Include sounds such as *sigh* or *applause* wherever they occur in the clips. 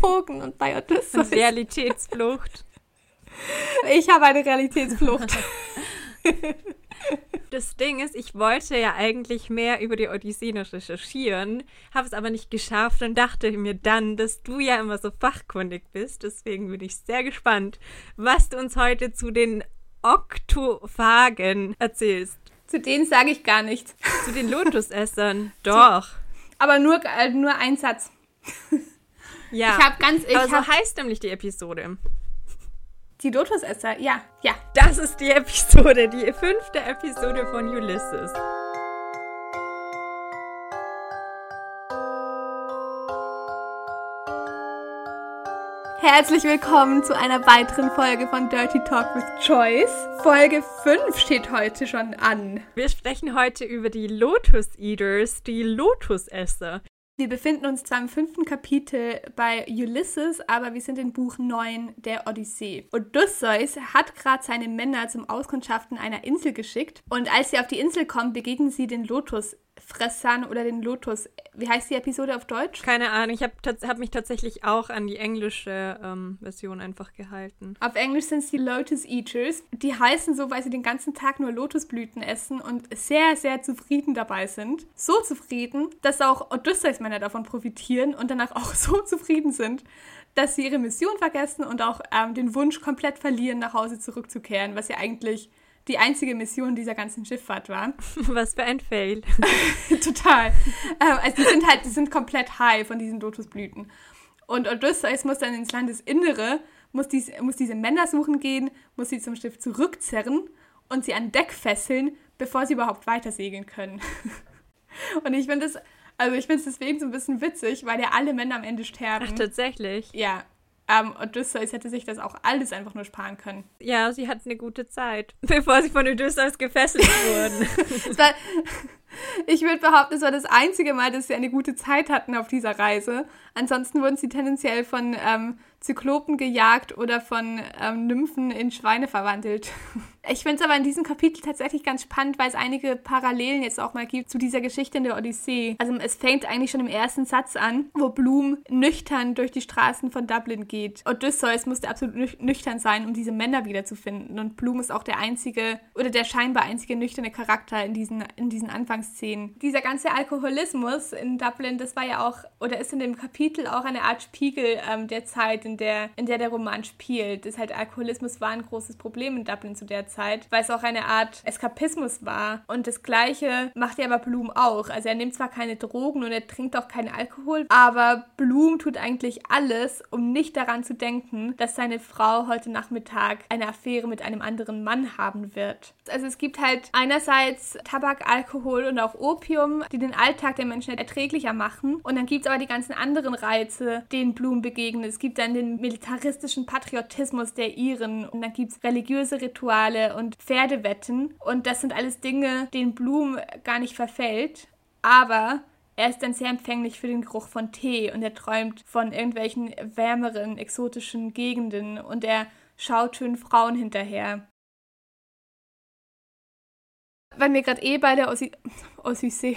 Drogen und bei Odysseus. Realitätsflucht. Ich habe eine Realitätsflucht. *laughs* Das Ding ist, ich wollte ja eigentlich mehr über die Odyssee noch recherchieren, habe es aber nicht geschafft und dachte mir dann, dass du ja immer so fachkundig bist. Deswegen bin ich sehr gespannt, was du uns heute zu den Oktophagen erzählst. Zu denen sage ich gar nichts. Zu den *laughs* Lotusessern. Doch. Aber nur, äh, nur ein Satz. Ja. Ich habe ganz. Ich aber so hab, heißt nämlich die Episode. die Lotusesser, ja, ja. Das ist die Episode, die fünfte Episode von Ulysses. Herzlich willkommen zu einer weiteren Folge von Dirty Talk with Choice. Folge 5 steht heute schon an. Wir sprechen heute über die Lotus Eaters, die Lotusesser. Wir befinden uns zwar im fünften Kapitel bei Ulysses, aber wir sind in Buch 9 der Odyssee. Odysseus hat gerade seine Männer zum Auskundschaften einer Insel geschickt und als sie auf die Insel kommen, begegnen sie den Lotusfressern oder den Lotus. Wie heißt die Episode auf Deutsch? Keine Ahnung, ich habe hab mich tatsächlich auch an die englische ähm, Version einfach gehalten. Auf Englisch sind es die Lotus Eaters. Die heißen so, weil sie den ganzen Tag nur Lotusblüten essen und sehr, sehr zufrieden dabei sind. So zufrieden, dass auch Odysseus-Männer davon profitieren und danach auch *laughs* so zufrieden sind, dass sie ihre Mission vergessen und auch ähm, den Wunsch komplett verlieren, nach Hause zurückzukehren, was ja eigentlich die einzige Mission dieser ganzen Schifffahrt war. *laughs* Was für ein Fail. *laughs* Total. Ähm, also die sind halt, die sind komplett high von diesen Lotusblüten. Und Odysseus muss dann ins Landesinnere, muss, dies, muss diese Männer suchen gehen, muss sie zum Schiff zurückzerren und sie an Deck fesseln, bevor sie überhaupt weiter segeln können. *laughs* Und ich finde es, also ich finde es deswegen so ein bisschen witzig, weil ja alle Männer am Ende sterben. Ach, tatsächlich. ja. Ähm, Odysseus hätte sich das auch alles einfach nur sparen können. Ja, sie hatten eine gute Zeit, *laughs* bevor sie von Odysseus gefesselt *laughs* wurden. War, ich würde behaupten, es war das einzige Mal, dass sie eine gute Zeit hatten auf dieser Reise. Ansonsten wurden sie tendenziell von ähm, Zyklopen gejagt oder von ähm, Nymphen in Schweine verwandelt. *laughs* Ich finde es aber in diesem Kapitel tatsächlich ganz spannend, weil es einige Parallelen jetzt auch mal gibt zu dieser Geschichte in der Odyssee. Also es fängt eigentlich schon im ersten Satz an, wo Bloom nüchtern durch die Straßen von Dublin geht. Odysseus musste absolut nüch- nüchtern sein, um diese Männer wiederzufinden. Und Bloom ist auch der einzige oder der scheinbar einzige nüchterne Charakter in diesen, in diesen Anfangsszenen. Dieser ganze Alkoholismus in Dublin, das war ja auch, oder ist in dem Kapitel auch eine Art Spiegel ähm, der Zeit, in der, in der der Roman spielt. Das halt Alkoholismus war ein großes Problem in Dublin zu der Zeit, weil es auch eine Art Eskapismus war. Und das Gleiche macht ja aber Bloom auch. Also er nimmt zwar keine Drogen und er trinkt auch keinen Alkohol, aber Bloom tut eigentlich alles, um nicht daran zu denken, dass seine Frau heute Nachmittag eine Affäre mit einem anderen Mann haben wird. Also es gibt halt einerseits Tabak, Alkohol und auch Opium, die den Alltag der Menschen erträglicher machen. Und dann gibt es aber die ganzen anderen Reize, denen Bloom begegnet. Es gibt dann den militaristischen Patriotismus der Iren und dann gibt es religiöse Rituale und Pferdewetten. Und das sind alles Dinge, denen Bloom gar nicht verfällt. Aber er ist dann sehr empfänglich für den Geruch von Tee und er träumt von irgendwelchen wärmeren, exotischen Gegenden und er schaut schönen Frauen hinterher. Wenn wir gerade eh bei der Ossi *laughs* Odyssee,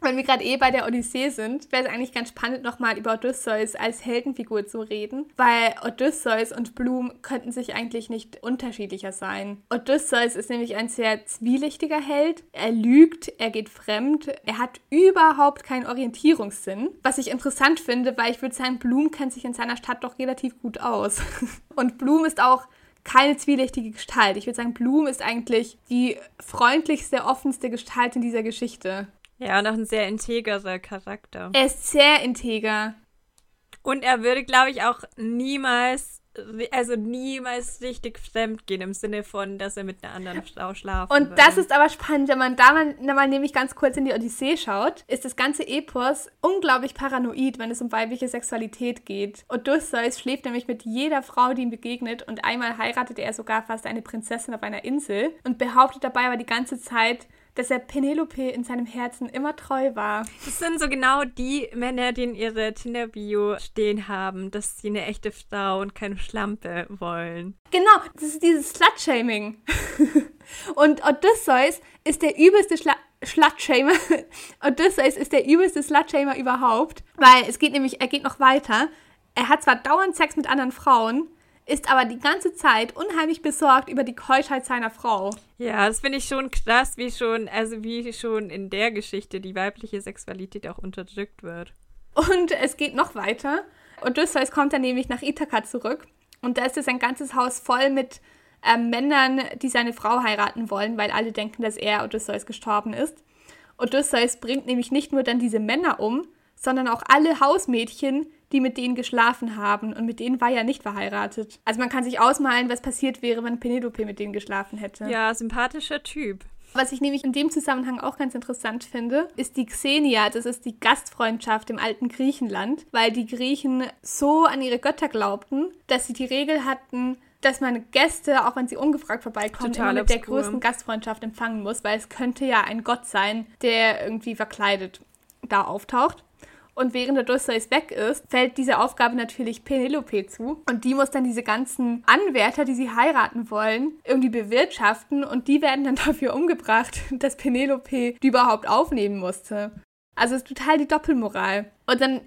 wenn wir gerade eh bei der Odyssee sind, wäre es eigentlich ganz spannend, nochmal über Odysseus als Heldenfigur zu reden, weil Odysseus und Bloom könnten sich eigentlich nicht unterschiedlicher sein. Odysseus ist nämlich ein sehr zwielichtiger Held. Er lügt, er geht fremd, er hat überhaupt keinen Orientierungssinn, was ich interessant finde, weil ich würde sagen, Bloom kennt sich in seiner Stadt doch relativ gut aus. *laughs* Und Bloom ist auch keine zwielichtige Gestalt. Ich würde sagen, Bloom ist eigentlich die freundlichste, offenste Gestalt in dieser Geschichte. Ja, und auch ein sehr integrer Charakter. Er ist sehr integer. Und er würde, glaube ich, auch niemals, also niemals richtig fremd gehen im Sinne von, dass er mit einer anderen Frau schlafen Und würde. das ist aber spannend, wenn man da mal, mal nämlich ganz kurz in die Odyssee schaut, ist das ganze Epos unglaublich paranoid, wenn es um weibliche Sexualität geht. Odysseus schläft nämlich mit jeder Frau, die ihm begegnet und einmal heiratet er sogar fast eine Prinzessin auf einer Insel und behauptet dabei aber die ganze Zeit, dass er Penelope in seinem Herzen immer treu war. Das sind so genau die Männer, die in ihre Tinder-Bio stehen haben, dass sie eine echte Frau und keine Schlampe wollen. Genau, das ist dieses Slut-Shaming. *laughs* Und Odysseus ist der übelste Schla Slutshamer. *laughs* Odysseus ist der übelste Slutshamer überhaupt, weil es geht nämlich, er geht noch weiter. Er hat zwar dauernd Sex mit anderen Frauen, ist aber die ganze Zeit unheimlich besorgt über die Keuschheit seiner Frau. Ja, das finde ich schon krass, wie schon, also wie schon in der Geschichte die weibliche Sexualität auch unterdrückt wird. Und es geht noch weiter. Odysseus kommt dann nämlich nach Ithaka zurück und da ist es ein ganzes Haus voll mit ähm, Männern, die seine Frau heiraten wollen, weil alle denken, dass er Odysseus gestorben ist. Odysseus bringt nämlich nicht nur dann diese Männer um, sondern auch alle Hausmädchen, die mit denen geschlafen haben. Und mit denen war er nicht verheiratet. Also man kann sich ausmalen, was passiert wäre, wenn Penelope mit denen geschlafen hätte. Ja, sympathischer Typ. Was ich nämlich in dem Zusammenhang auch ganz interessant finde, ist die Xenia. Das ist die Gastfreundschaft im alten Griechenland, weil die Griechen so an ihre Götter glaubten, dass sie die Regel hatten, dass man Gäste, auch wenn sie ungefragt vorbeikommen, Total immer mit der obskur. größten Gastfreundschaft empfangen muss, weil es könnte ja ein Gott sein, der irgendwie verkleidet da auftaucht. Und während Odysseus weg ist, fällt diese Aufgabe natürlich Penelope zu. Und die muss dann diese ganzen Anwärter, die sie heiraten wollen, irgendwie bewirtschaften. Und die werden dann *laughs* dafür umgebracht, dass Penelope die überhaupt aufnehmen musste. Also ist total die Doppelmoral. Und dann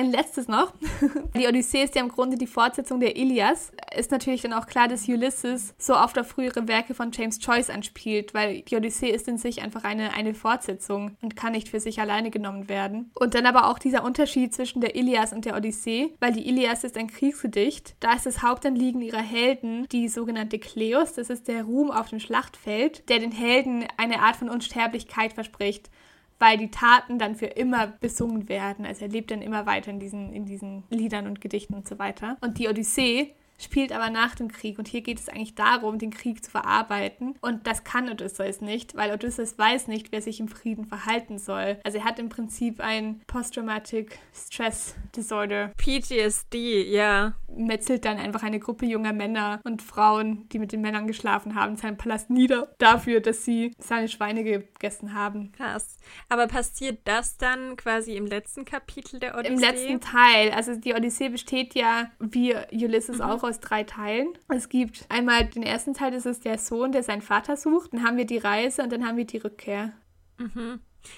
ein letztes noch. *laughs* Die Odyssee ist ja im Grunde die Fortsetzung der Ilias. Ist natürlich dann auch klar, dass Ulysses so oft auf frühere Werke von James Joyce anspielt, weil die Odyssee ist in sich einfach eine, eine Fortsetzung und kann nicht für sich alleine genommen werden. Und dann aber auch dieser Unterschied zwischen der Ilias und der Odyssee, weil die Ilias ist ein Kriegsgedicht. Da ist das Hauptanliegen ihrer Helden die sogenannte Kleos. Das ist der Ruhm auf dem Schlachtfeld, der den Helden eine Art von Unsterblichkeit verspricht weil die Taten dann für immer besungen werden. Also er lebt dann immer weiter in diesen, in diesen Liedern und Gedichten und so weiter. Und die Odyssee spielt aber nach dem Krieg und hier geht es eigentlich darum, den Krieg zu verarbeiten und das kann Odysseus nicht, weil Odysseus weiß nicht, wer sich im Frieden verhalten soll. Also er hat im Prinzip ein Post-Traumatic Stress Disorder, PTSD, ja. metzelt dann einfach eine Gruppe junger Männer und Frauen, die mit den Männern geschlafen haben, in seinem Palast nieder dafür, dass sie seine Schweine gegessen haben. Krass. Aber passiert das dann quasi im letzten Kapitel der Odyssee? Im letzten Teil, also die Odyssee besteht ja, wie Ulysses auch, aus drei Teilen. Es gibt einmal den ersten Teil, das ist der Sohn, der seinen Vater sucht. Dann haben wir die Reise und dann haben wir die Rückkehr.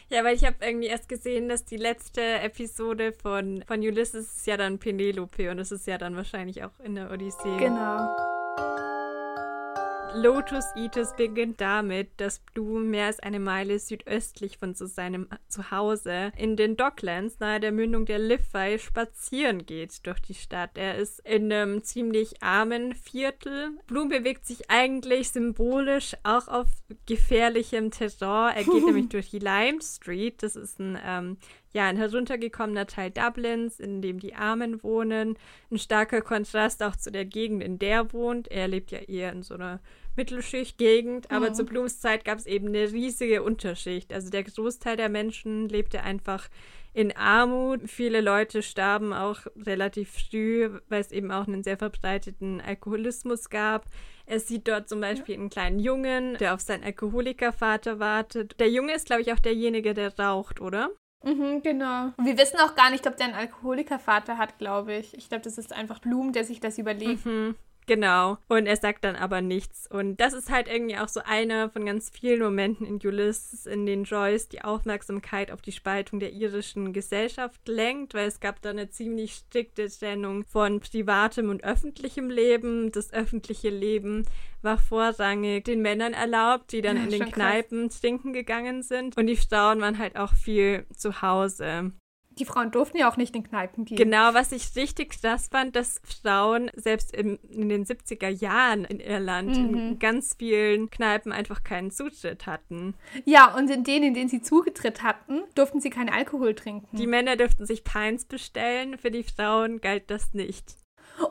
Ja, weil ich habe irgendwie erst gesehen, dass die letzte Episode von, von Ulysses ist ja dann Penelope und das ist ja dann wahrscheinlich auch in der Odyssee. Genau. Lotus Eaters beginnt damit, dass Bloom mehr als eine Meile südöstlich von so seinem Zuhause in den Docklands nahe der Mündung der Liffey spazieren geht durch die Stadt. Er ist in einem ziemlich armen Viertel. Bloom bewegt sich eigentlich symbolisch auch auf gefährlichem Terrain. Er geht *laughs* nämlich durch die Lime Street. Das ist ein ähm, ja, ein heruntergekommener Teil Dublins, in dem die Armen wohnen. Ein starker Kontrast auch zu der Gegend, in der er wohnt. Er lebt ja eher in so einer Mittelschicht-Gegend, aber Mhm. zu Blums Zeit gab es eben eine riesige Unterschicht. Also der Großteil der Menschen lebte einfach in Armut. Viele Leute starben auch relativ früh, weil es eben auch einen sehr verbreiteten Alkoholismus gab. Er sieht dort zum Beispiel einen kleinen Jungen, der auf seinen Alkoholikervater wartet. Der Junge ist, glaube ich, auch derjenige, der raucht, oder? Mhm, genau. Und wir wissen auch gar nicht, ob der einen Alkoholikervater hat, glaube ich. Ich glaube, das ist einfach Blum, der sich das überlegt. Mhm, genau. Und er sagt dann aber nichts. Und das ist halt irgendwie auch so einer von ganz vielen Momenten in Ulysses, in denen Joyce die Aufmerksamkeit auf die Spaltung der irischen Gesellschaft lenkt, weil es gab da eine ziemlich strikte Trennung von privatem und öffentlichem Leben. Das öffentliche Leben war vorrangig den Männern erlaubt, die dann Ja, in den schon krass. Kneipen trinken gegangen sind. Und die Frauen waren halt auch viel zu Hause. Die Frauen durften ja auch nicht in Kneipen gehen. Genau, was ich richtig krass fand, dass Frauen selbst im, in den 70er Jahren in Irland Mhm. in ganz vielen Kneipen einfach keinen Zutritt hatten. Ja, und in denen, in denen sie zugetritt hatten, durften sie keinen Alkohol trinken. Die Männer dürften sich Pints bestellen, für die Frauen galt das nicht.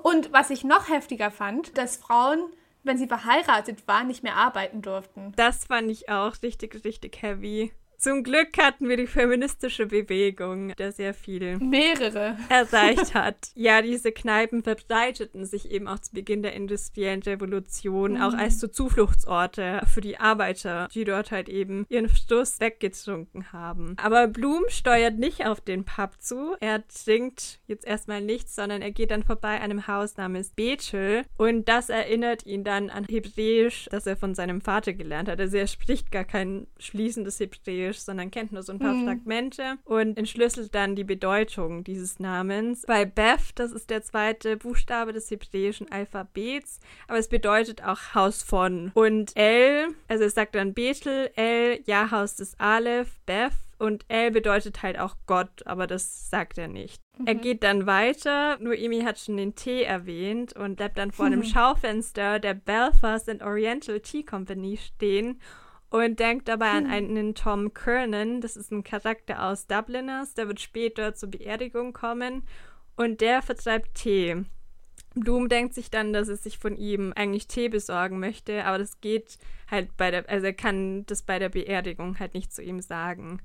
Und was ich noch heftiger fand, dass Frauen, wenn sie verheiratet waren, nicht mehr arbeiten durften. Das fand ich auch richtig, richtig heavy. Zum Glück hatten wir die feministische Bewegung, der sehr viel Mehrere. erreicht *laughs* hat. Ja, diese Kneipen verbreiteten sich eben auch zu Beginn der industriellen Revolution, auch als so Zufluchtsorte für die Arbeiter, die dort halt eben ihren Stuss weggetrunken haben. Aber Blum steuert nicht auf den Pub zu. Er trinkt jetzt erstmal nichts, sondern er geht dann vorbei einem Haus namens Bethel und das erinnert ihn dann an Hebräisch, das er von seinem Vater gelernt hat. Also er spricht gar kein fließendes Hebräisch. Hebräisch, sondern kennt nur so ein paar mhm. Fragmente und entschlüsselt dann die Bedeutung dieses Namens. Bei Beth, das ist der zweite Buchstabe des hebräischen Alphabets, aber es bedeutet auch Haus von. Und El, also es sagt dann Bethel, El, ja Haus des Aleph, Beth und El bedeutet halt auch Gott, aber das sagt er nicht. Mhm. Er geht dann weiter. Noemi hat schon den Tee erwähnt und bleibt dann vor einem. *laughs* Schaufenster der Belfast and Oriental Tea Company stehen und denkt dabei an mhm. einen Tom Kernan. Das ist ein Charakter aus Dubliners. Der wird später zur Beerdigung kommen und der vertreibt Tee. Bloom denkt sich dann, dass er sich von ihm eigentlich Tee besorgen möchte, aber das geht halt bei der, also er kann das bei der Beerdigung halt nicht zu ihm sagen.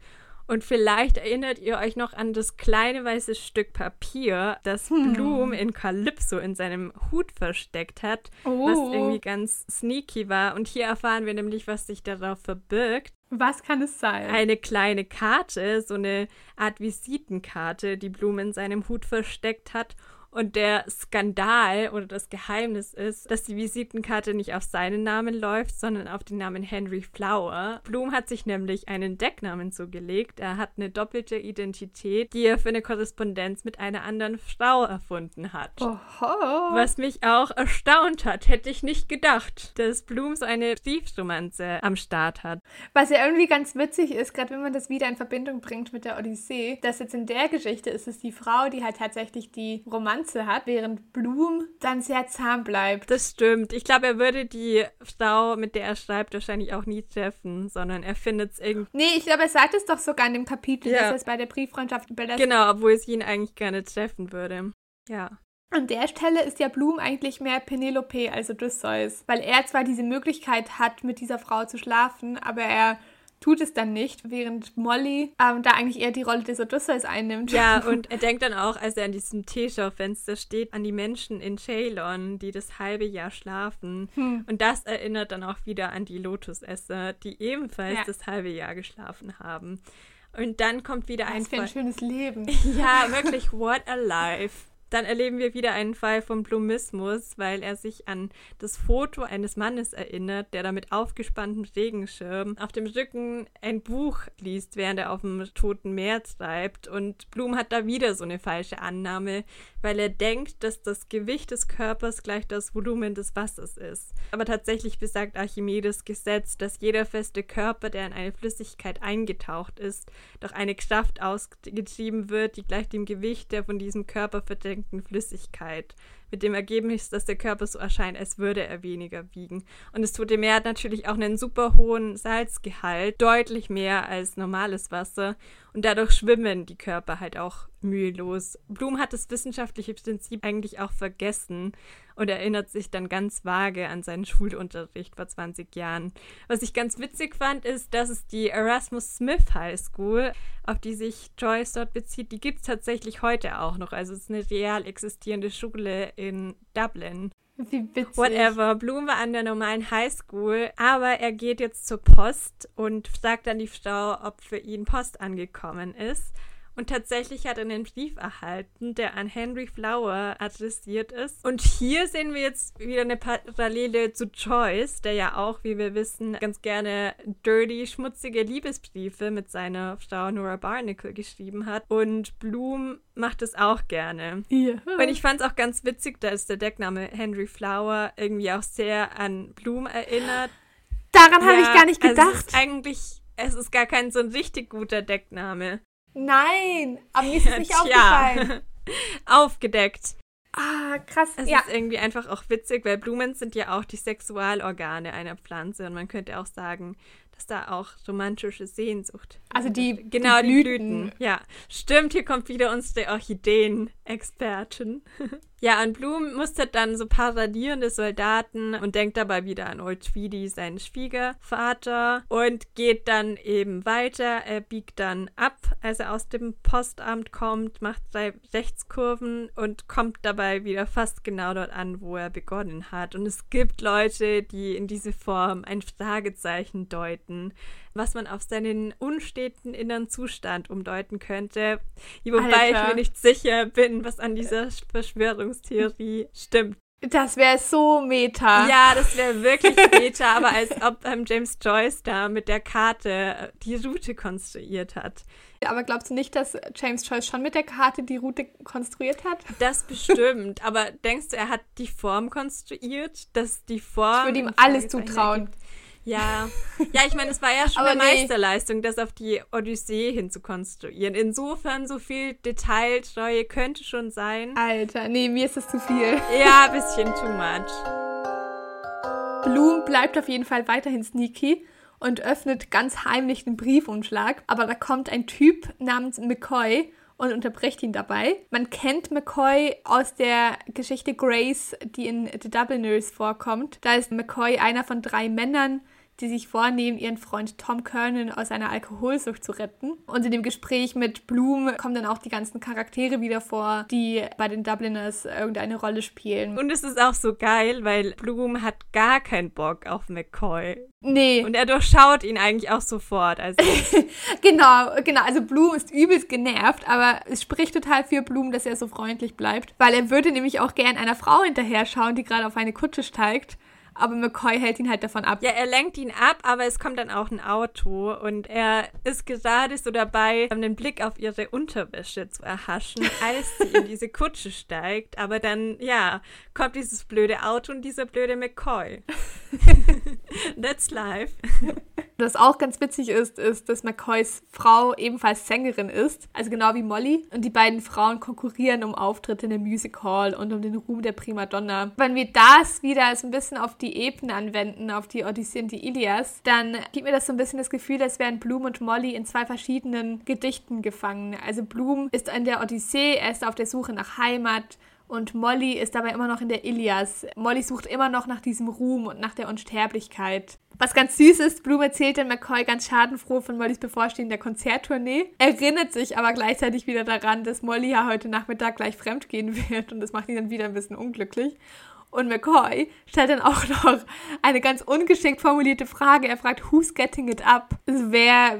Und vielleicht erinnert ihr euch noch an das kleine weiße Stück Papier, das hm. Bloom in Calypso in seinem Hut versteckt hat, oh. was irgendwie ganz sneaky war. Und hier erfahren wir nämlich, was sich darauf verbirgt. Was kann es sein? Eine kleine Karte, so eine Art Visitenkarte, die Bloom in seinem Hut versteckt hat. Und der Skandal oder das Geheimnis ist, dass die Visitenkarte nicht auf seinen Namen läuft, sondern auf den Namen Henry Flower. Bloom hat sich nämlich einen Decknamen zugelegt. Er hat eine doppelte Identität, die er für eine Korrespondenz mit einer anderen Frau erfunden hat. Oho. Was mich auch erstaunt hat. Hätte ich nicht gedacht, dass Bloom so eine Briefromanze am Start hat. Was ja irgendwie ganz witzig ist, gerade wenn man das wieder in Verbindung bringt mit der Odyssee, dass jetzt in der Geschichte ist es die Frau, die halt tatsächlich die Romanze Nuance hat, während Bloom dann sehr zahm bleibt. Das stimmt. Ich glaube, er würde die Frau, mit der er schreibt, wahrscheinlich auch nie treffen, sondern er findet es irgendwie. Nee, ich glaube, er sagt es doch sogar in dem Kapitel, ja. dass er es bei der Brieffreundschaft überlässt. Genau, obwohl es ihn eigentlich gerne treffen würde. Ja. An der Stelle ist ja Bloom eigentlich mehr Penelope als Odysseus, weil er zwar diese Möglichkeit hat, mit dieser Frau zu schlafen, aber er tut es dann nicht, während Molly ähm, da eigentlich eher die Rolle des Odysseus einnimmt. Ja, *laughs* und er denkt dann auch, als er an diesem Teeschaufenster steht, an die Menschen in Ceylon, die das halbe Jahr schlafen. Hm. Und das erinnert dann auch wieder an die Lotusesser, die ebenfalls ja. das halbe Jahr geschlafen haben. Und dann kommt wieder ein... Was für ein schönes Leben. *laughs* ja, wirklich, what a life. Dann erleben wir wieder einen Fall von Blumismus, weil er sich an das Foto eines Mannes erinnert, der da mit aufgespanntem Regenschirm auf dem Rücken ein Buch liest, während er auf dem Toten Meer treibt. Und Blum hat da wieder so eine falsche Annahme, weil er denkt, dass das Gewicht des Körpers gleich das Volumen des Wassers ist. Aber tatsächlich besagt Archimedes Gesetz, dass jeder feste Körper, der in eine Flüssigkeit eingetaucht ist, durch eine Kraft ausgetrieben wird, die gleich dem Gewicht der von diesem Körper verdrängten Flüssigkeit mit dem Ergebnis, dass der Körper so erscheint, als würde er weniger wiegen. Und das Tote Meer hat natürlich auch einen super hohen Salzgehalt, deutlich mehr als normales Wasser. Und dadurch schwimmen die Körper halt auch mühelos. Blum hat das wissenschaftliche Prinzip eigentlich auch vergessen und erinnert sich dann ganz vage an seinen Schulunterricht vor 20 Jahren. Was ich ganz witzig fand, ist, dass es die Erasmus Smith High School, auf die sich Joyce dort bezieht, die gibt es tatsächlich heute auch noch. Also es ist eine real existierende Schule in Dublin. Wie witzig. Whatever. Bloom war an der normalen Highschool, aber er geht jetzt zur Post und fragt dann die Frau, ob für ihn Post angekommen ist. Und tatsächlich hat er einen Brief erhalten, der an Henry Flower adressiert ist. Und hier sehen wir jetzt wieder eine Parallele zu Joyce, der ja auch, wie wir wissen, ganz gerne dirty, schmutzige Liebesbriefe mit seiner Frau Nora Barnacle geschrieben hat. Und Bloom macht es auch gerne. Ja. Und ich fand es auch ganz witzig, dass der Deckname Henry Flower irgendwie auch sehr an Bloom erinnert. Daran ja, habe ich gar nicht gedacht. Also es ist eigentlich, es ist gar kein so ein richtig guter Deckname. Nein, aber mir ist es nicht *laughs* Tja. aufgefallen. *laughs* Aufgedeckt. Ah, krass. Es ja. ist irgendwie einfach auch witzig, weil Blumen sind ja auch die Sexualorgane einer Pflanze und man könnte auch sagen, dass da auch romantische Sehnsucht. Also die genau die Blüten. Blüten. Ja, stimmt. Hier kommt wieder unsere Orchideen-Expertin. *laughs* Ja, und Bloom mustert dann so paradierende Soldaten und denkt dabei wieder an Old Tweedy, seinen Schwiegervater, und geht dann eben weiter. Er biegt dann ab, als er aus dem Postamt kommt, macht drei Rechtskurven und kommt dabei wieder fast genau dort an, wo er begonnen hat. Und es gibt Leute, die in diese Form ein Fragezeichen deuten was man auf seinen unsteten inneren Zustand umdeuten könnte. Wobei Alter. ich mir nicht sicher bin, was an dieser Verschwörungstheorie *laughs* stimmt. Das wäre so meta. Ja, das wäre wirklich *laughs* meta, aber als ob ähm, James Joyce da mit der Karte äh, die Route konstruiert hat. Aber glaubst du nicht, dass James Joyce schon mit der Karte die Route konstruiert hat? Das bestimmt. aber denkst du, er hat die Form konstruiert? Dass die Form. Ich würde ihm alles zutrauen. Ja, ja, ich meine, es war ja schon eine nee. Meisterleistung, das auf die Odyssee hin zu konstruieren. Insofern, so viel Detailtreue könnte schon sein. Alter, nee, mir ist das zu viel. Ja, ein bisschen too much. Bloom bleibt auf jeden Fall weiterhin sneaky und öffnet ganz heimlich den Briefumschlag. Aber da kommt ein Typ namens McCoy und unterbricht ihn dabei. Man kennt McCoy aus der Geschichte Grace, die in The Dubliners vorkommt. Da ist McCoy einer von drei Männern, die sich vornehmen, ihren Freund Tom Kernan aus einer Alkoholsucht zu retten. Und in dem Gespräch mit Bloom kommen dann auch die ganzen Charaktere wieder vor, die bei den Dubliners irgendeine Rolle spielen. Und es ist auch so geil, weil Bloom hat gar keinen Bock auf McCoy. Nee. Und er durchschaut ihn eigentlich auch sofort. Also. *laughs* genau, genau. Also Bloom ist übelst genervt, aber es spricht total für Bloom, dass er so freundlich bleibt, weil er würde nämlich auch gern einer Frau hinterher schauen, die gerade auf eine Kutsche steigt aber McCoy hält ihn halt davon ab. Ja, er lenkt ihn ab, aber es kommt dann auch ein Auto und er ist gerade so dabei, den Blick auf ihre Unterwäsche zu erhaschen, als sie in diese Kutsche steigt. Aber dann, ja, kommt dieses blöde Auto und dieser blöde McCoy. *laughs* That's life. *laughs* Was auch ganz witzig ist, ist, dass McCoys Frau ebenfalls Sängerin ist, also genau wie Molly. Und die beiden Frauen konkurrieren um Auftritte in der Music Hall und um den Ruhm der Primadonna. Wenn wir das wieder so ein bisschen auf die Epen anwenden, auf die Odyssee und die Ilias, dann gibt mir das so ein bisschen das Gefühl, als wären Bloom und Molly in zwei verschiedenen Gedichten gefangen. Also Bloom ist in der Odyssee, er ist auf der Suche nach Heimat und Molly ist dabei immer noch in der Ilias. Molly sucht immer noch nach diesem Ruhm und nach der Unsterblichkeit. Was ganz süß ist, Bloom erzählt dann McCoy ganz schadenfroh von Mollys bevorstehender Konzerttournee, erinnert sich aber gleichzeitig wieder daran, dass Molly ja heute Nachmittag gleich fremdgehen wird und das macht ihn dann wieder ein bisschen unglücklich. Und McCoy stellt dann auch noch eine ganz ungeschickt formulierte Frage. Er fragt, who's getting it up? Also wer,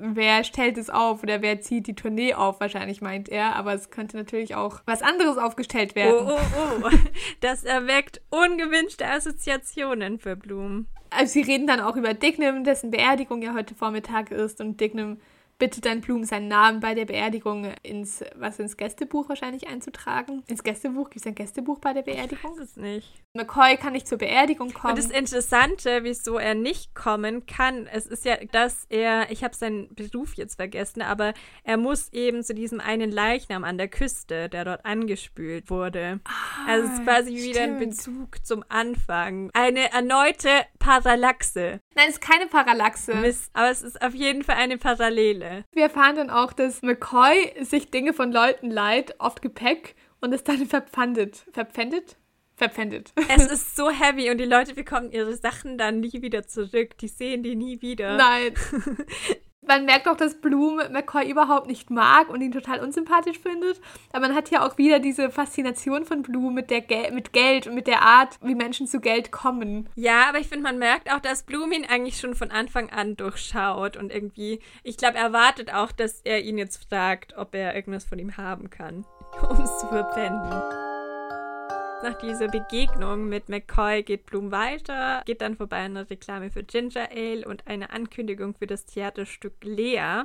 wer stellt es auf oder wer zieht die Tournee auf, wahrscheinlich meint er. Aber es könnte natürlich auch was anderes aufgestellt werden. Oh, oh, oh. *laughs* Das erweckt ungewünschte Assoziationen für Bloom. Also sie reden dann auch über Dignam, dessen Beerdigung ja heute Vormittag ist. Und Dignam bittet dann Blum seinen Namen bei der Beerdigung ins, was ins Gästebuch wahrscheinlich einzutragen. Ins Gästebuch? Gibt es ein Gästebuch bei der Beerdigung? Ich weiß es nicht. McCoy kann nicht zur Beerdigung kommen. Und das Interessante, wieso er nicht kommen kann, es ist ja, dass er, ich habe seinen Beruf jetzt vergessen, aber er muss eben zu diesem einen Leichnam an der Küste, der dort angespült wurde. Ah, also es ist quasi stimmt. wieder ein Bezug zum Anfang. Eine erneute Parallaxe. Nein, es ist keine Parallaxe. Mist, aber es ist auf jeden Fall eine Parallele. Wir erfahren dann auch, dass McCoy sich Dinge von Leuten leiht, oft Gepäck, und es dann verpfandet. Verpfändet? Verpfändet. *laughs* Es ist so heavy und die Leute bekommen ihre Sachen dann nie wieder zurück. Die sehen die nie wieder. Nein. *laughs* man merkt auch, dass Bloom McCoy überhaupt nicht mag und ihn total unsympathisch findet. Aber man hat ja auch wieder diese Faszination von Bloom mit, der Gel mit Geld und mit der Art, wie Menschen zu Geld kommen. Ja, aber ich finde, man merkt auch, dass Bloom ihn eigentlich schon von Anfang an durchschaut und irgendwie, ich glaube, er wartet auch, dass er ihn jetzt fragt, ob er irgendwas von ihm haben kann, *laughs* um es zu verpfänden. Nach dieser Begegnung mit McCoy geht Bloom weiter, geht dann vorbei an einer Reklame für Ginger Ale und eine Ankündigung für das Theaterstück Lea.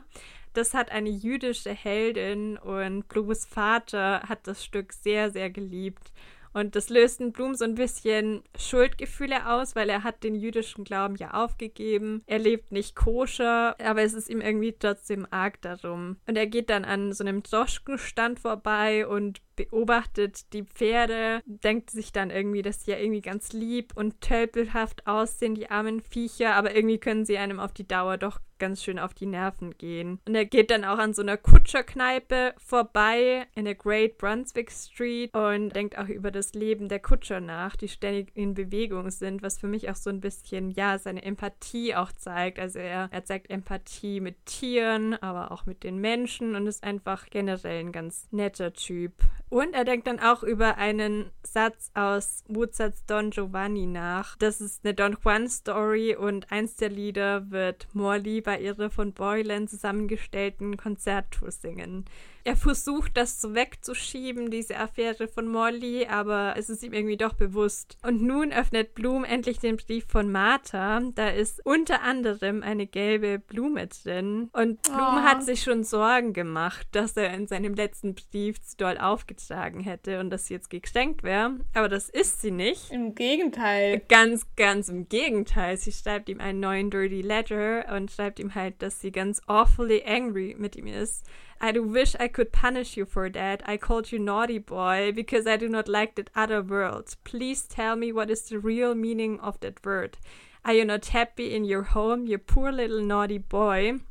Das hat eine jüdische Heldin und Blooms Vater hat das Stück sehr, sehr geliebt. Und das löst in Blum so ein bisschen Schuldgefühle aus, weil er hat den jüdischen Glauben ja aufgegeben. Er lebt nicht koscher, aber es ist ihm irgendwie trotzdem arg darum. Und er geht dann an so einem Droschkenstand vorbei und beobachtet die Pferde, denkt sich dann irgendwie, dass sie ja irgendwie ganz lieb und tölpelhaft aussehen, die armen Viecher, aber irgendwie können sie einem auf die Dauer doch ganz schön auf die Nerven gehen. Und er geht dann auch an so einer Kutscherkneipe vorbei in der Great Brunswick Street und denkt auch über das Leben der Kutscher nach, die ständig in Bewegung sind, was für mich auch so ein bisschen, ja, seine Empathie auch zeigt. Also er, er zeigt Empathie mit Tieren, aber auch mit den Menschen und ist einfach generell ein ganz netter Typ. Und er denkt dann auch über einen Satz aus Mozarts Don Giovanni nach. Das ist eine Don Juan-Story und eins der Lieder wird Morley bei ihrer von Boylan zusammengestellten Konzerttour singen. Er versucht, das so wegzuschieben, diese Affäre von Molly, aber es ist ihm irgendwie doch bewusst. Und nun öffnet Bloom endlich den Brief von Martha. Da ist unter anderem eine gelbe Blume drin. Und Bloom oh. hat sich schon Sorgen gemacht, dass er in seinem letzten Brief zu doll aufgetragen hätte und dass sie jetzt geschenkt wäre. Aber das ist sie nicht. Im Gegenteil. Ganz, ganz im Gegenteil. Sie schreibt ihm einen neuen Dirty Letter und schreibt ihm halt, dass sie ganz awfully angry mit ihm ist. I do wish I could punish you for that. I called you naughty boy because I do not like that other world. Please tell me what is the real meaning of that word. Are you not happy in your home, you poor little naughty boy?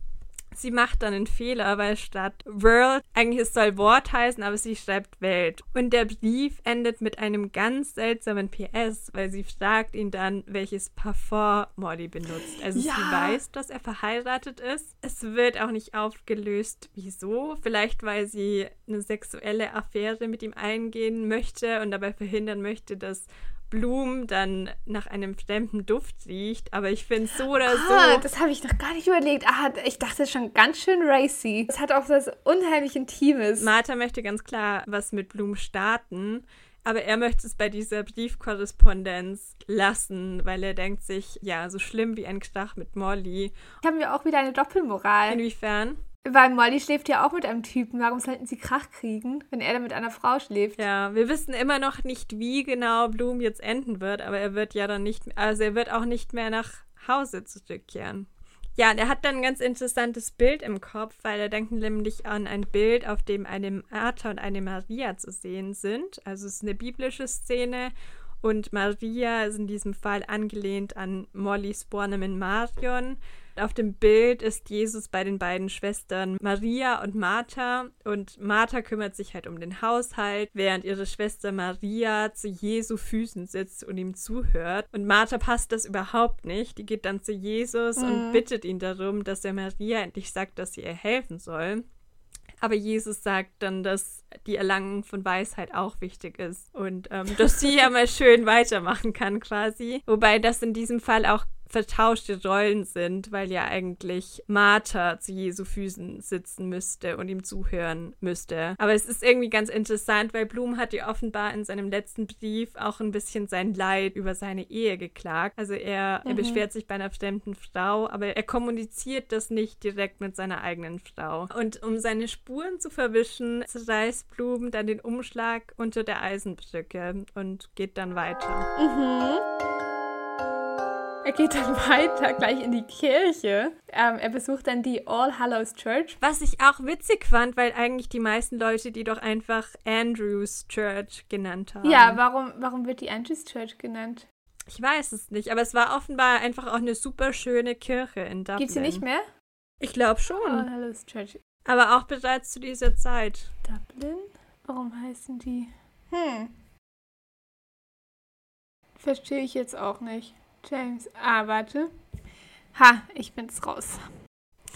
Sie macht dann einen Fehler, weil statt World eigentlich es soll Wort heißen, aber sie schreibt Welt. Und der Brief endet mit einem ganz seltsamen PS, weil sie fragt ihn dann, welches Parfum Molly benutzt. Also ja. sie weiß, dass er verheiratet ist. Es wird auch nicht aufgelöst, wieso. Vielleicht, weil sie eine sexuelle Affäre mit ihm eingehen möchte und dabei verhindern möchte, dass Blumen dann nach einem fremden Duft riecht, aber ich finde so oder ah, so. Das habe ich noch gar nicht überlegt. Ah, ich dachte schon ganz schön racy. Es hat auch was unheimlich Intimes. Martha möchte ganz klar was mit Blumen starten. Aber er möchte es bei dieser Briefkorrespondenz lassen, weil er denkt sich, ja, so schlimm wie ein Krach mit Molly. Haben wir auch wieder eine Doppelmoral. Inwiefern? Weil Molly schläft ja auch mit einem Typen. Warum sollten sie Krach kriegen, wenn er dann mit einer Frau schläft? Ja, wir wissen immer noch nicht, wie genau Bloom jetzt enden wird, aber er wird ja dann nicht, also er wird auch nicht mehr nach Hause zurückkehren. Ja, und er hat dann ein ganz interessantes Bild im Kopf, weil er denkt nämlich an ein Bild, auf dem eine Martha und eine Maria zu sehen sind. Also es ist eine biblische Szene und Maria ist in diesem Fall angelehnt an Mollys Bornemann Marion. Auf dem Bild ist Jesus bei den beiden Schwestern Maria und Martha und Martha kümmert sich halt um den Haushalt, während ihre Schwester Maria zu Jesu Füßen sitzt und ihm zuhört. Und Martha passt das überhaupt nicht. Die geht dann zu Jesus mhm. und bittet ihn darum, dass er Maria endlich sagt, dass sie ihr helfen soll. Aber Jesus sagt dann, dass die Erlangung von Weisheit auch wichtig ist und ähm, dass sie ja *laughs* mal schön weitermachen kann quasi. Wobei das in diesem Fall auch vertauschte Rollen sind, weil ja eigentlich Martha zu Jesu Füßen sitzen müsste und ihm zuhören müsste. Aber es ist irgendwie ganz interessant, weil Blum hat ja offenbar in seinem letzten Brief auch ein bisschen sein Leid über seine Ehe geklagt. Also er, mhm. er beschwert sich bei einer fremden Frau, aber er kommuniziert das nicht direkt mit seiner eigenen Frau. Und um seine Spuren zu verwischen, zerreißt Blum dann den Umschlag unter der Eisenbrücke und geht dann weiter. Mhm. Er geht dann *laughs* weiter gleich in die Kirche. Ähm, er besucht dann die All Hallows Church. Was ich auch witzig fand, weil eigentlich die meisten Leute die doch einfach Andrews Church genannt haben. Ja, warum, warum wird die Andrews Church genannt? Ich weiß es nicht, aber es war offenbar einfach auch eine super schöne Kirche in Dublin. Gibt sie nicht mehr? Ich glaube schon. All Hallows Church. Aber auch bereits zu dieser Zeit. Dublin? Warum heißen die? Hm. Verstehe ich jetzt auch nicht. James. Ah, warte. Ha, ich bin's raus.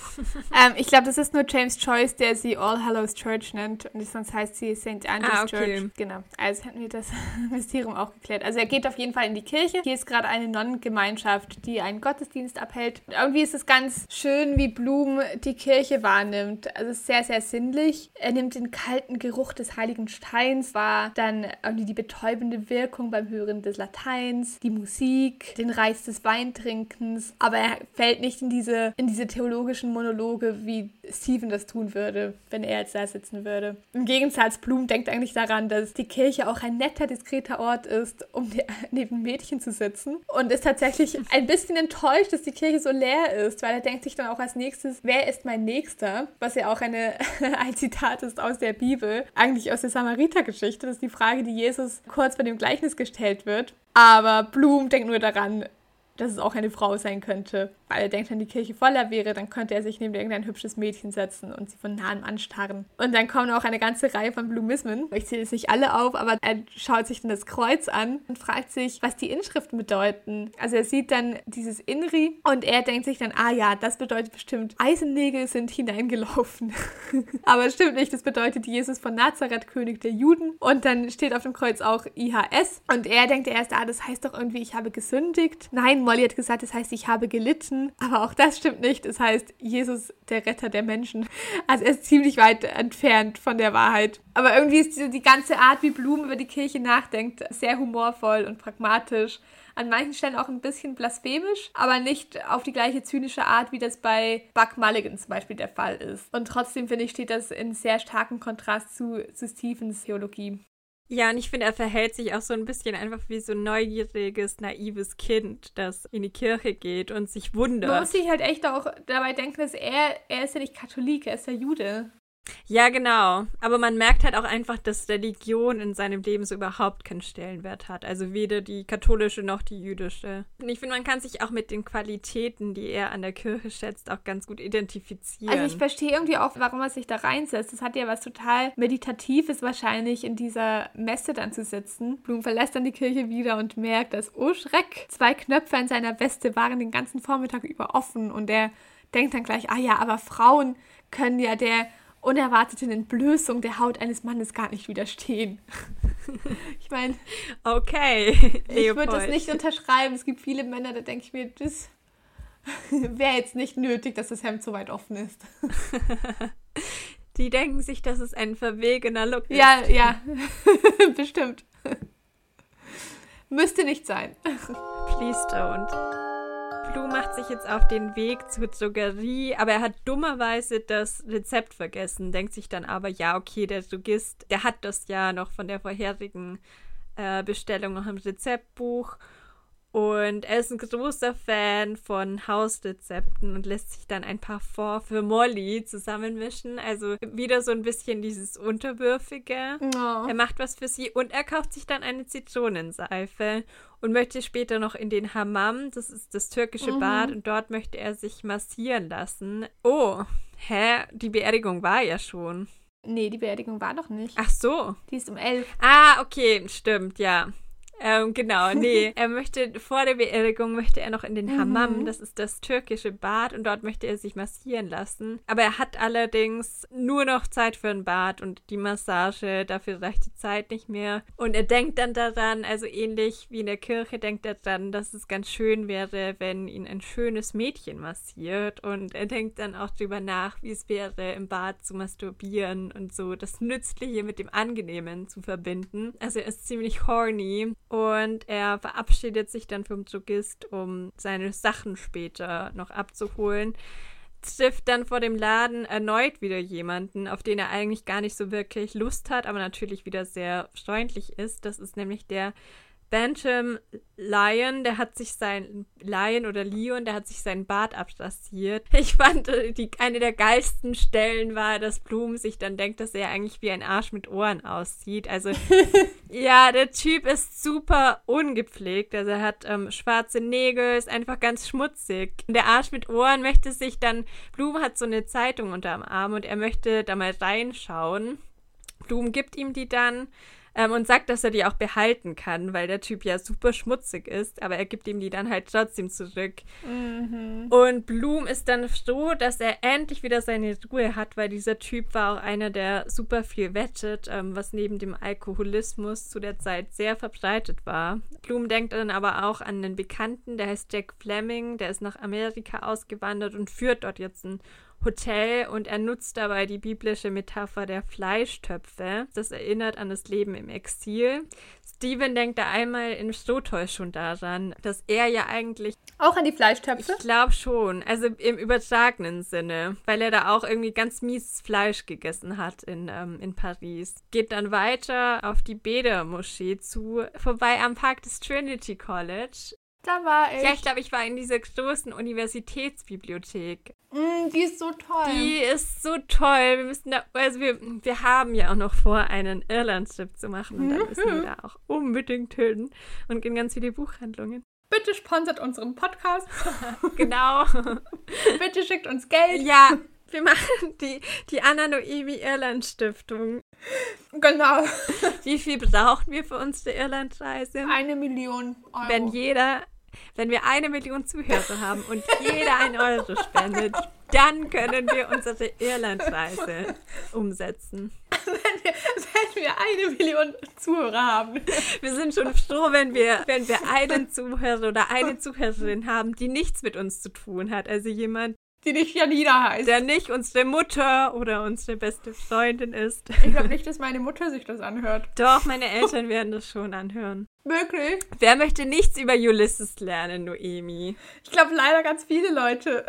*laughs* ähm, ich glaube, das ist nur James Joyce, der sie All Hallows Church nennt. Und sonst heißt sie St. Andrews ah, okay. Church. Genau. Also hätten wir das *laughs* Mysterium auch geklärt. Also er geht auf jeden Fall in die Kirche. Hier ist gerade eine Nonnengemeinschaft, die einen Gottesdienst abhält. Irgendwie ist es ganz schön, wie Blum die Kirche wahrnimmt. Also es ist sehr, sehr sinnlich. Er nimmt den kalten Geruch des heiligen Steins wahr, dann irgendwie die betäubende Wirkung beim Hören des Lateins, die Musik, den Reiz des Weintrinkens. Aber er fällt nicht in diese, in diese theologischen Monologe, wie Steven das tun würde, wenn er jetzt da sitzen würde. Im Gegensatz, Blum denkt eigentlich daran, dass die Kirche auch ein netter, diskreter Ort ist, um *laughs* neben Mädchen zu sitzen. Und ist tatsächlich ein bisschen enttäuscht, dass die Kirche so leer ist, weil er denkt sich dann auch als nächstes, wer ist mein Nächster? Was ja auch eine, *laughs* ein Zitat ist aus der Bibel, eigentlich aus der Samariter-Geschichte. Das ist die Frage, die Jesus kurz bei dem Gleichnis gestellt wird. Aber Blum denkt nur daran, dass es auch eine Frau sein könnte. Weil er denkt, wenn die Kirche voller wäre, dann könnte er sich neben irgendein hübsches Mädchen setzen und sie von nahem anstarren. Und dann kommen auch eine ganze Reihe von Blumismen. Ich zähle jetzt nicht alle auf, aber er schaut sich dann das Kreuz an und fragt sich, was die Inschriften bedeuten. Also er sieht dann dieses Inri und er denkt sich dann, ah ja, das bedeutet bestimmt, Eisennägel sind hineingelaufen. *laughs* aber stimmt nicht, das bedeutet Jesus von Nazareth, König der Juden. Und dann steht auf dem Kreuz auch IHS. Und er denkt erst, ah, das heißt doch irgendwie, ich habe gesündigt. Nein, Molly hat gesagt, das heißt, ich habe gelitten. Aber auch das stimmt nicht. Es heißt, Jesus, der Retter der Menschen. Also er ist ziemlich weit entfernt von der Wahrheit. Aber irgendwie ist die, die ganze Art, wie Blum über die Kirche nachdenkt, sehr humorvoll und pragmatisch an manchen Stellen auch ein bisschen blasphemisch, aber nicht auf die gleiche zynische Art, wie das bei Buck Mulligan zum Beispiel der Fall ist. Und trotzdem, finde ich, steht das in sehr starkem Kontrast zu, zu Stephens Theologie. Ja, und ich finde, er verhält sich auch so ein bisschen einfach wie so ein neugieriges, naives Kind, das in die Kirche geht und sich wundert. Man muss sich halt echt auch dabei denken, dass er, er ist ja nicht Katholik, er ist ja Jude. Ja, genau. Aber man merkt halt auch einfach, dass Religion in seinem Leben so überhaupt keinen Stellenwert hat. Also weder die katholische noch die jüdische. Und ich finde, man kann sich auch mit den Qualitäten, die er an der Kirche schätzt, auch ganz gut identifizieren. Also ich verstehe irgendwie auch, warum er sich da reinsetzt. Das hat ja was total Meditatives wahrscheinlich, in dieser Messe dann zu sitzen. Blum verlässt dann die Kirche wieder und merkt, dass, oh Schreck, zwei Knöpfe an seiner Weste waren den ganzen Vormittag über offen. Und er denkt dann gleich, ah ja, aber Frauen können ja der unerwarteten Entblößung der Haut eines Mannes gar nicht widerstehen. *laughs* ich meine, okay, *laughs* ich würde das nicht unterschreiben. Es gibt viele Männer, da denke ich mir, das *laughs* wäre jetzt nicht nötig, dass das Hemd so weit offen ist. Die denken sich, dass es ein verwegener Look ist. Ja, ja, bestimmt. Müsste nicht sein. Please don't. Blue macht sich jetzt auf den Weg zur Drogerie, aber er hat dummerweise das Rezept vergessen, denkt sich dann aber, ja, okay, der Drogist, der hat das ja noch von der vorherigen äh, Bestellung noch im Rezeptbuch und er ist ein großer Fan von Hausrezepten und lässt sich dann ein Parfum für Molly zusammenmischen. Also wieder so ein bisschen dieses Unterwürfige. Oh. Er macht was für sie und er kauft sich dann eine Zitronenseife und möchte später noch in den Hammam, das ist das türkische mhm. Bad, und dort möchte er sich massieren lassen. Oh, hä? Die Beerdigung war ja schon. Nee, die Beerdigung war noch nicht. Ach so. Die ist um elf. Ah, okay, stimmt, ja. Ähm, genau, nee. *laughs* er möchte, vor der Beerdigung möchte er noch in den Hammam, mhm. das ist das türkische Bad, und dort möchte er sich massieren lassen. Aber er hat allerdings nur noch Zeit für ein Bad und die Massage, dafür reicht die Zeit nicht mehr. Und er denkt dann daran, also ähnlich wie in der Kirche, denkt er dann, dass es ganz schön wäre, wenn ihn ein schönes Mädchen massiert. Und er denkt dann auch drüber nach, wie es wäre, im Bad zu masturbieren und so das Nützliche mit dem Angenehmen zu verbinden. Also er ist ziemlich horny und er verabschiedet sich dann vom Drogist, um seine Sachen später noch abzuholen. Trifft dann vor dem Laden erneut wieder jemanden, auf den er eigentlich gar nicht so wirklich Lust hat, aber natürlich wieder sehr freundlich ist. Das ist nämlich der Bantam Lion, der hat sich sein Lion oder Leon, der hat sich seinen Bart abrasiert. *laughs* Ich fand äh, die eine der geilsten Stellen war, dass Bloom sich dann denkt, dass er eigentlich wie ein Arsch mit Ohren aussieht. Also *laughs* ja, der Typ ist super ungepflegt. Also er hat ähm, schwarze Nägel, ist einfach ganz schmutzig. Der Arsch mit Ohren möchte sich dann Bloom hat so eine Zeitung unterm Arm und er möchte da mal reinschauen. Bloom gibt ihm die dann ähm, und sagt, dass er die auch behalten kann, weil der Typ ja super schmutzig ist, aber er gibt ihm die dann halt trotzdem zurück. Mhm. Und Bloom ist dann froh, dass er endlich wieder seine Ruhe hat, weil dieser Typ war auch einer, der super viel wettet, ähm, was neben dem Alkoholismus zu der Zeit sehr verbreitet war. Bloom denkt dann aber auch an einen Bekannten, der heißt Jack Fleming, der ist nach Amerika ausgewandert und führt dort jetzt ein Hotel und er nutzt dabei die biblische Metapher der Fleischtöpfe. Das erinnert an das Leben im Exil. Steven denkt da einmal in Stotoy schon daran, dass er ja eigentlich. Auch an die Fleischtöpfe? Ich glaube schon. Also im übertragenen Sinne. Weil er da auch irgendwie ganz mies Fleisch gegessen hat in, ähm, in Paris. Geht dann weiter auf die Beda-Moschee zu, vorbei am Park des Trinity College. Da war ich. Ja, ich glaube, ich war in dieser großen Universitätsbibliothek. Mm, die ist so toll. Die ist so toll. Wir müssen da, also wir, wir haben ja auch noch vor, einen Irland-Trip zu machen. Und da müssen wir da auch unbedingt hin und in ganz viele Buchhandlungen. bitte sponsert unseren Podcast. *laughs* genau. bitte schickt uns Geld. Ja, wir machen die, die Anna Noemi Irland Stiftung. Genau. Wie viel brauchen wir für unsere Irlandreise? Eine Million Euro. Wenn jeder, wenn wir eine Million Zuhörer haben und jeder ein Euro spendet, dann können wir unsere Irlandreise umsetzen. wenn, wir, wenn wir eine Million Zuhörer haben. Wir sind schon froh, wenn wir, wenn wir einen Zuhörer oder eine Zuhörerin haben, die nichts mit uns zu tun hat. Also jemand, die nicht Janina heißt. Der nicht unsere Mutter oder unsere beste Freundin ist. Ich glaube nicht, dass meine Mutter sich das anhört. Doch, meine Eltern werden das schon anhören. Wirklich? Wer möchte nichts über Ulysses lernen, Noemi? Ich glaube leider ganz viele Leute.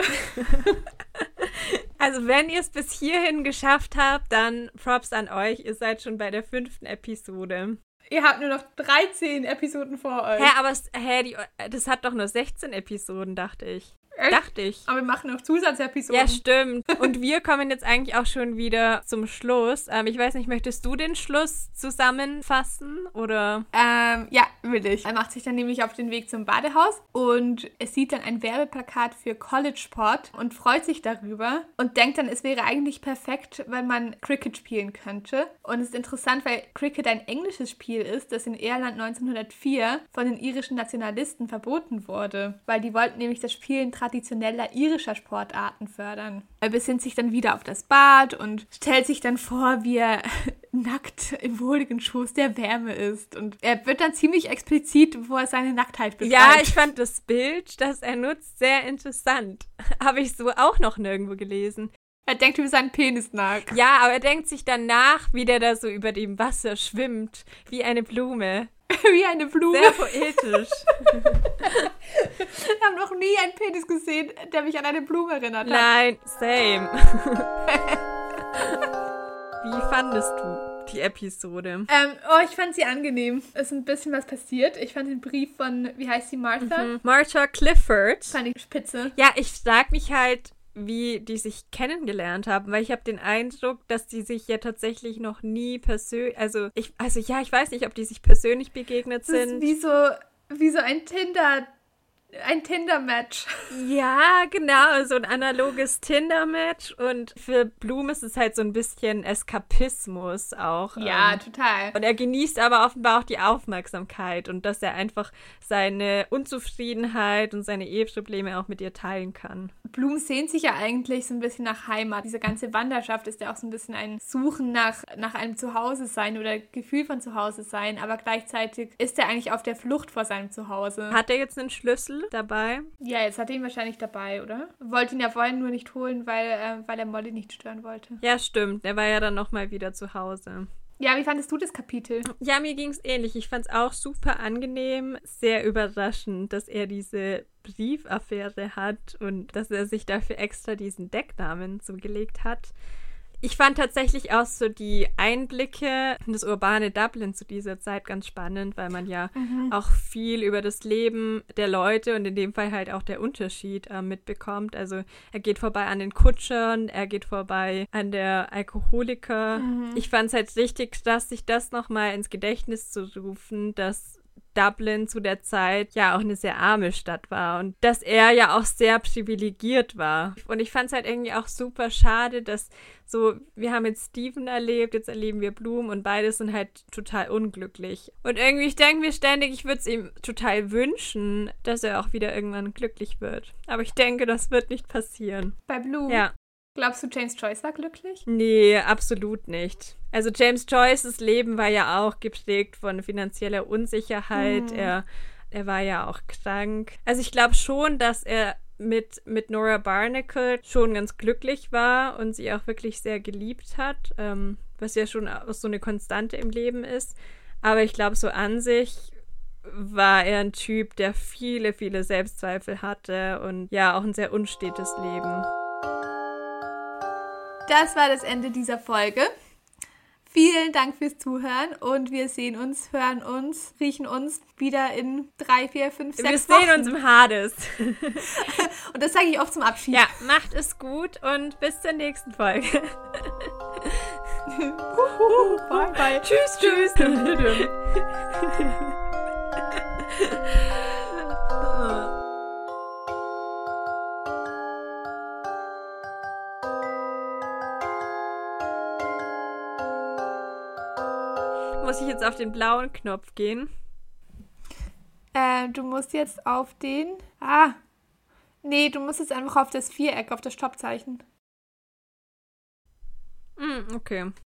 *laughs* also wenn ihr es bis hierhin geschafft habt, dann Props an euch. Ihr seid schon bei der fünften Episode. Ihr habt nur noch 13 Episoden vor euch. Hä, aber es, hä, die, das hat doch nur 16 Episoden, dachte ich. Echt? Dachte ich. Aber wir machen noch Zusatzepisoden. Ja, stimmt. Und wir kommen jetzt eigentlich auch schon wieder zum Schluss. Ähm, ich weiß nicht, möchtest du den Schluss zusammenfassen oder? Ähm, ja, will ich. Er macht sich dann nämlich auf den Weg zum Badehaus und es sieht dann ein Werbeplakat für College Sport und freut sich darüber und denkt dann, es wäre eigentlich perfekt, wenn man Cricket spielen könnte. Und es ist interessant, weil Cricket ein englisches Spiel ist, das in Irland 1904 von den irischen Nationalisten verboten wurde, weil die wollten nämlich das Spielen traditioneller irischer Sportarten fördern. Er besinnt sich dann wieder auf das Bad und stellt sich dann vor, wie er *laughs* nackt im wohligen Schoß der Wärme ist. Und er wird dann ziemlich explizit, wo er seine Nacktheit beschreibt. Ja, ich fand das Bild, das er nutzt, sehr interessant. *laughs* Habe ich so auch noch nirgendwo gelesen. Er denkt über seinen Penis nach. Ja, aber er denkt sich dann nach, wie der da so über dem Wasser schwimmt, wie eine Blume. *laughs* wie eine Blume. Sehr poetisch. ich habe noch nie einen Penis gesehen, der mich an eine Blume erinnert hat. Nein, same. *laughs* wie fandest du die Episode? Ähm, oh, ich fand sie angenehm. Es ist ein bisschen was passiert. Ich fand den Brief von, wie heißt sie, Martha? Mhm. Martha Clifford. Fand ich spitze. Ja, ich frag mich halt, wie die sich kennengelernt haben, weil ich habe den Eindruck, dass die sich ja tatsächlich noch nie persönlich, also ich, also ja, ich weiß nicht, ob die sich persönlich begegnet das sind. Ist wie so, wie so ein Tinder ein Tinder-Match. *laughs* Ja, genau, so ein analoges Tinder-Match. Und für Bloom ist es halt so ein bisschen Eskapismus auch. Ja, ähm, total. Und er genießt aber offenbar auch die Aufmerksamkeit und dass er einfach seine Unzufriedenheit und seine Eheprobleme auch mit ihr teilen kann. Bloom sehnt sich ja eigentlich so ein bisschen nach Heimat. Diese ganze Wanderschaft ist ja auch so ein bisschen ein Suchen nach, nach einem Zuhause sein oder Gefühl von Zuhause sein. Aber gleichzeitig ist er eigentlich auf der Flucht vor seinem Zuhause. Hat er jetzt einen Schlüssel? dabei. Ja, jetzt hat er ihn wahrscheinlich dabei, oder? Wollte ihn ja vorhin nur nicht holen, weil, äh, weil er Molly nicht stören wollte. Ja, stimmt. Er war ja dann nochmal wieder zu Hause. Ja, wie fandest du das Kapitel? Ja, mir ging es ähnlich. Ich fand es auch super angenehm, sehr überraschend, dass er diese Briefaffäre hat und dass er sich dafür extra diesen Decknamen zugelegt hat. Ich fand tatsächlich auch so die Einblicke in das urbane Dublin zu dieser Zeit ganz spannend, weil man ja mhm. auch viel über das Leben der Leute und in dem Fall halt auch der Unterschied äh, mitbekommt. Also er geht vorbei an den Kutschern, er geht vorbei an der Alkoholiker. Mhm. Ich fand es halt richtig, dass sich das nochmal ins Gedächtnis zu rufen, dass Dublin zu der Zeit ja auch eine sehr arme Stadt war und dass er ja auch sehr privilegiert war. Und ich fand es halt irgendwie auch super schade, dass so, wir haben jetzt Steven erlebt, jetzt erleben wir Bloom und beide sind halt total unglücklich. Und irgendwie, ich denke mir ständig, ich würde es ihm total wünschen, dass er auch wieder irgendwann glücklich wird. Aber ich denke, das wird nicht passieren. Bei Bloom? Ja. Glaubst du, James Joyce war glücklich? Nee, absolut nicht. Also James Joyces Leben war ja auch geprägt von finanzieller Unsicherheit. Mhm. Er, er war ja auch krank. Also ich glaube schon, dass er mit, mit Nora Barnacle schon ganz glücklich war und sie auch wirklich sehr geliebt hat, ähm, was ja schon so eine Konstante im Leben ist. Aber ich glaube, so an sich war er ein Typ, der viele, viele Selbstzweifel hatte und ja, auch ein sehr unstetes Leben. Das war das Ende dieser Folge. Vielen Dank fürs Zuhören und wir sehen uns, hören uns, riechen uns wieder in drei, vier, fünf, sechs Wir Wochen. sehen uns im Hades. *laughs* und das sage ich oft zum Abschied. Ja, macht es gut und bis zur nächsten Folge. *laughs* bye, bye. Tschüss, tschüss. *laughs* Muss ich jetzt auf den blauen Knopf gehen? Äh, du musst jetzt auf den. Ah. Nee, du musst jetzt einfach auf das Viereck, auf das Stoppzeichen. Mm, okay.